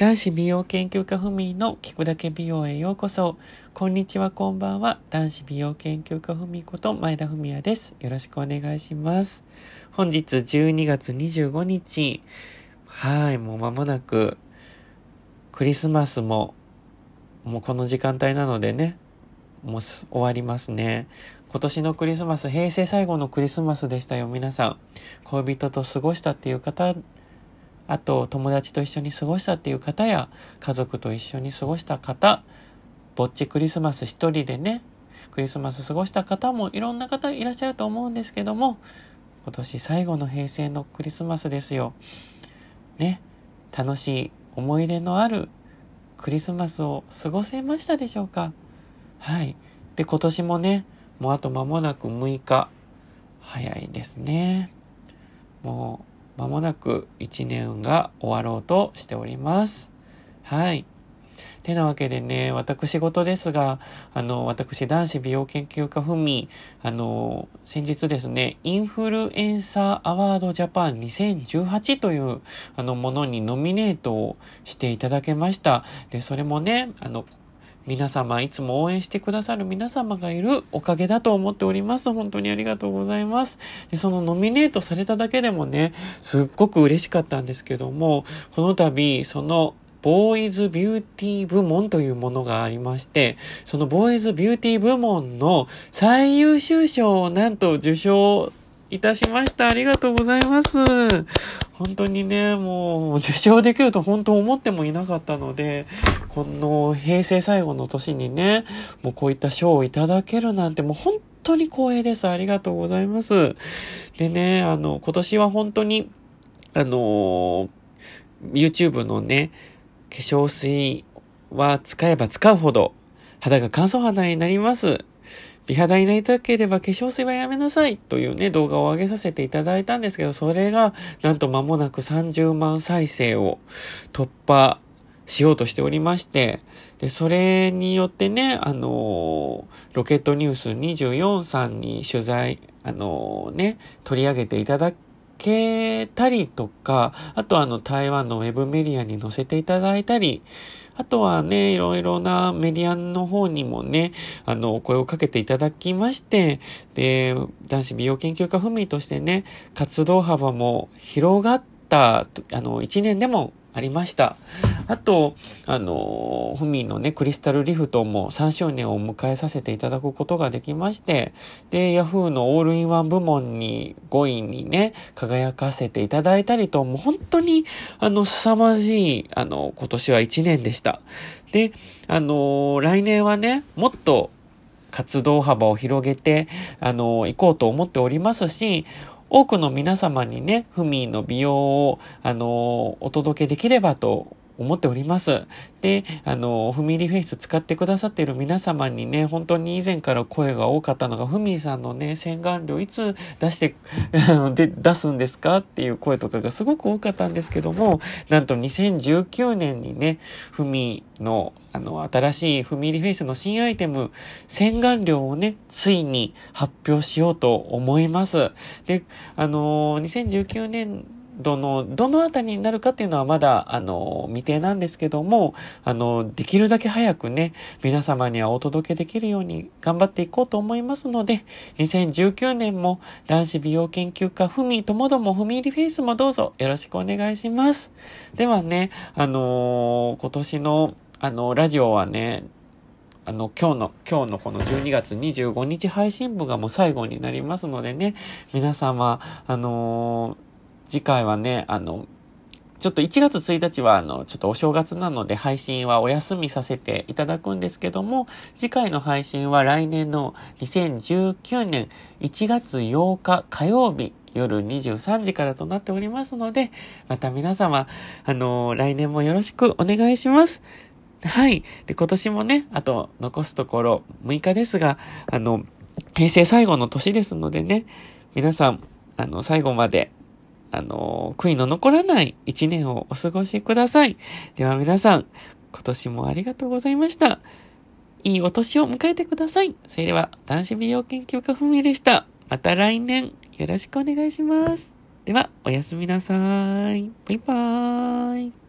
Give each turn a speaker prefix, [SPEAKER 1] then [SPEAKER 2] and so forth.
[SPEAKER 1] 男子美容研究家ふみの聞くだけ美容へようこそ。こんにちは、こんばんは。男子美容研究家ふみこと前田文也です。よろしくお願いします。本日12月25日。はい、もう間もなくクリスマスももうこの時間帯なのでね、もう終わりますね。今年のクリスマス、平成最後のクリスマスでしたよ、皆さん。恋人と過ごしたっていう方あと友達と一緒に過ごしたっていう方や家族と一緒に過ごした方ぼっちクリスマス一人でねクリスマス過ごした方もいろんな方いらっしゃると思うんですけども今年最後の平成のクリスマスですよ。ね楽しい思い出のあるクリスマスを過ごせましたでしょうか？はい。で今年もねもうあと間もなく6日。早いですね。もうまもなく1年が終わろうとしております。はい。てなわけでね、私事ですが、あの、私、男子美容研究家ふみ、あの、先日ですね、インフルエンサーアワードジャパン2018という、あの、ものにノミネートをしていただけました。で、それもね、あの、皆様、いつも応援してくださる皆様がいるおかげだと思っております。本当にありがとうございます。で、そのノミネートされただけでもね、すっごく嬉しかったんですけども、この度、そのボーイズビューティー部門というものがありまして、そのボーイズビューティー部門の最優秀賞をなんと受賞いたしました。ありがとうございます。本当にね、もう受賞できると本当思ってもいなかったので、この平成最後の年にね、もうこういった賞をいただけるなんてもう本当に光栄です。ありがとうございます。でね、あの、今年は本当に、あの、YouTube のね、化粧水は使えば使うほど肌が乾燥肌になります。美肌になりたければ化粧水はやめなさいというね、動画を上げさせていただいたんですけど、それがなんと間もなく30万再生を突破しようとしておりまして、で、それによってね、あのロケットニュース24さんに取材、あのね、取り上げていただけたりとか、あとあの台湾のウェブメディアに載せていただいたり、あとはね、いろいろなメディアの方にもね、あの、お声をかけていただきまして、で、男子美容研究家ふみとしてね、活動幅も広がった、あの、一年でもありました。あと、あの、フミのね、クリスタルリフトも3周年を迎えさせていただくことができまして、で、ヤフーのオールインワン部門に5位にね、輝かせていただいたりと、もう本当に、あの、凄まじい、あの、今年は1年でした。で、あの、来年はね、もっと活動幅を広げて、あの、行こうと思っておりますし、多くの皆様にね、フミの美容を、あの、お届けできればと思っております。で、あの、フミリフェイス使ってくださっている皆様にね、本当に以前から声が多かったのが、フミさんのね、洗顔料いつ出して、で、出すんですかっていう声とかがすごく多かったんですけども、なんと2019年にね、フミの、あの、新しいフミリフェイスの新アイテム、洗顔料をね、ついに発表しようと思います。で、あの、2019年どの、どのあたりになるかっていうのはまだ、あの、未定なんですけども、あの、できるだけ早くね、皆様にはお届けできるように頑張っていこうと思いますので、2019年も男子美容研究家、ふみともどもふみ入りフェイスもどうぞよろしくお願いします。ではね、あの今年の、あの、ラジオはね、あの、今日の、今日のこの12月25日配信部がもう最後になりますのでね、皆様、あのー次回はね、あの、ちょっと1月1日はあの、ちょっとお正月なので配信はお休みさせていただくんですけども、次回の配信は来年の2019年1月8日火曜日夜23時からとなっておりますので、また皆様、あの来年もよろしくお願いします。はい。で、今年もね、あと残すところ6日ですが、あの、平成最後の年ですのでね、皆さん、あの、最後まであの、悔いの残らない一年をお過ごしください。では皆さん、今年もありがとうございました。いいお年を迎えてください。それでは、男子美容研究家ふみでした。また来年よろしくお願いします。では、おやすみなさい。バイバーイ。